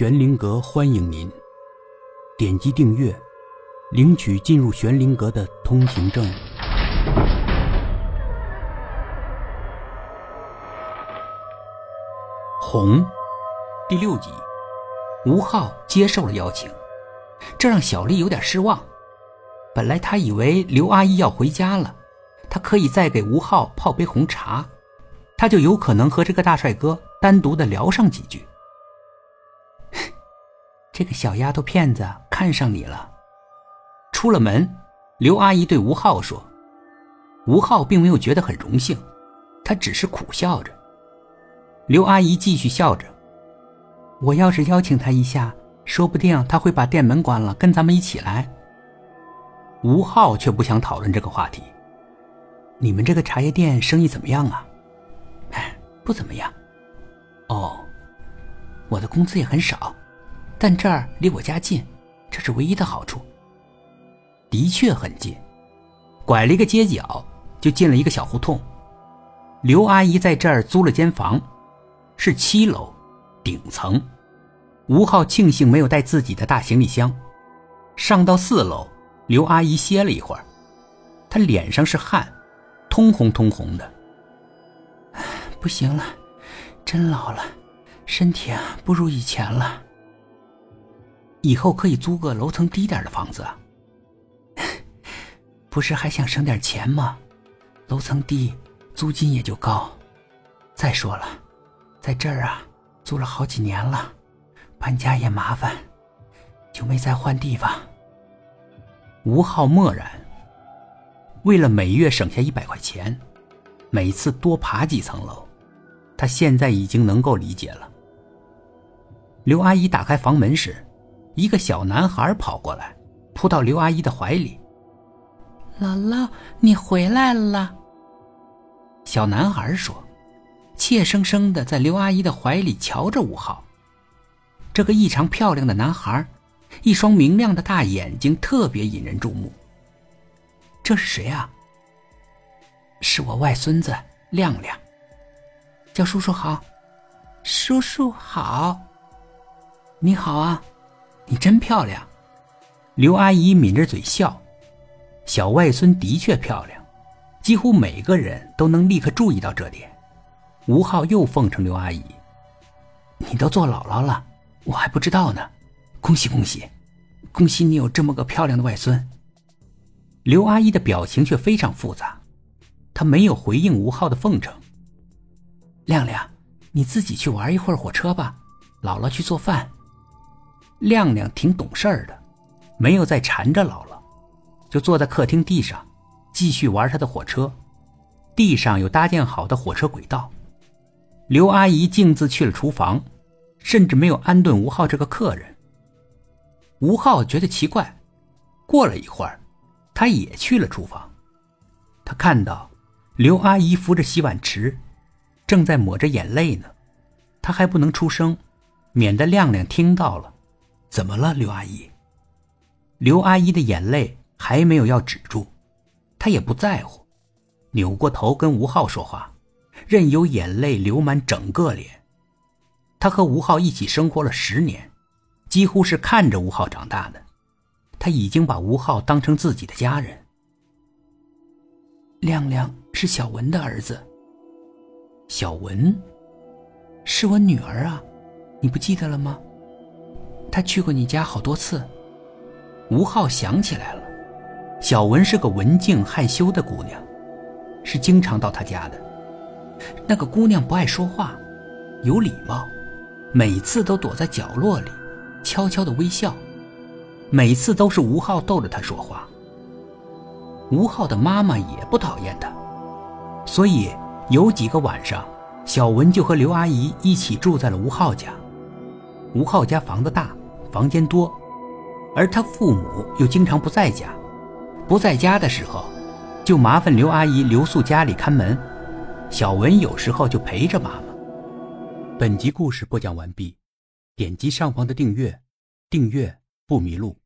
玄灵阁欢迎您，点击订阅，领取进入玄灵阁的通行证。红，第六集，吴昊接受了邀请，这让小丽有点失望。本来她以为刘阿姨要回家了，她可以再给吴昊泡杯红茶，她就有可能和这个大帅哥单独的聊上几句。这个小丫头片子看上你了。出了门，刘阿姨对吴昊说：“吴昊并没有觉得很荣幸，他只是苦笑着。”刘阿姨继续笑着：“我要是邀请他一下，说不定他会把店门关了，跟咱们一起来。”吴昊却不想讨论这个话题。你们这个茶叶店生意怎么样啊？哎，不怎么样。哦，我的工资也很少，但这儿离我家近，这是唯一的好处。的确很近，拐了一个街角就进了一个小胡同。刘阿姨在这儿租了间房。是七楼，顶层。吴昊庆幸没有带自己的大行李箱，上到四楼，刘阿姨歇了一会儿，她脸上是汗，通红通红的。不行了，真老了，身体啊不如以前了。以后可以租个楼层低点的房子。不是还想省点钱吗？楼层低，租金也就高。再说了。在这儿啊，租了好几年了，搬家也麻烦，就没再换地方。吴昊默然。为了每月省下一百块钱，每次多爬几层楼，他现在已经能够理解了。刘阿姨打开房门时，一个小男孩跑过来，扑到刘阿姨的怀里。姥姥，你回来了。小男孩说。怯生生的在刘阿姨的怀里瞧着吴昊，这个异常漂亮的男孩，一双明亮的大眼睛特别引人注目。这是谁啊？是我外孙子亮亮。叫叔叔好，叔叔好。你好啊，你真漂亮。刘阿姨抿着嘴笑，小外孙的确漂亮，几乎每个人都能立刻注意到这点。吴昊又奉承刘阿姨：“你都做姥姥了，我还不知道呢，恭喜恭喜，恭喜你有这么个漂亮的外孙。”刘阿姨的表情却非常复杂，她没有回应吴昊的奉承。亮亮，你自己去玩一会儿火车吧，姥姥去做饭。亮亮挺懂事儿的，没有再缠着姥姥，就坐在客厅地上，继续玩他的火车。地上有搭建好的火车轨道。刘阿姨径自去了厨房，甚至没有安顿吴昊这个客人。吴昊觉得奇怪，过了一会儿，他也去了厨房。他看到刘阿姨扶着洗碗池，正在抹着眼泪呢。他还不能出声，免得亮亮听到了。怎么了，刘阿姨？刘阿姨的眼泪还没有要止住，她也不在乎，扭过头跟吴昊说话。任由眼泪流满整个脸。他和吴昊一起生活了十年，几乎是看着吴昊长大的。他已经把吴昊当成自己的家人。亮亮是小文的儿子。小文，是我女儿啊，你不记得了吗？他去过你家好多次。吴昊想起来了，小文是个文静害羞的姑娘，是经常到他家的。那个姑娘不爱说话，有礼貌，每次都躲在角落里，悄悄的微笑，每次都是吴昊逗着她说话。吴昊的妈妈也不讨厌他，所以有几个晚上，小文就和刘阿姨一起住在了吴昊家。吴昊家房子大，房间多，而他父母又经常不在家，不在家的时候，就麻烦刘阿姨留宿家里看门。小文有时候就陪着妈妈。本集故事播讲完毕，点击上方的订阅，订阅不迷路。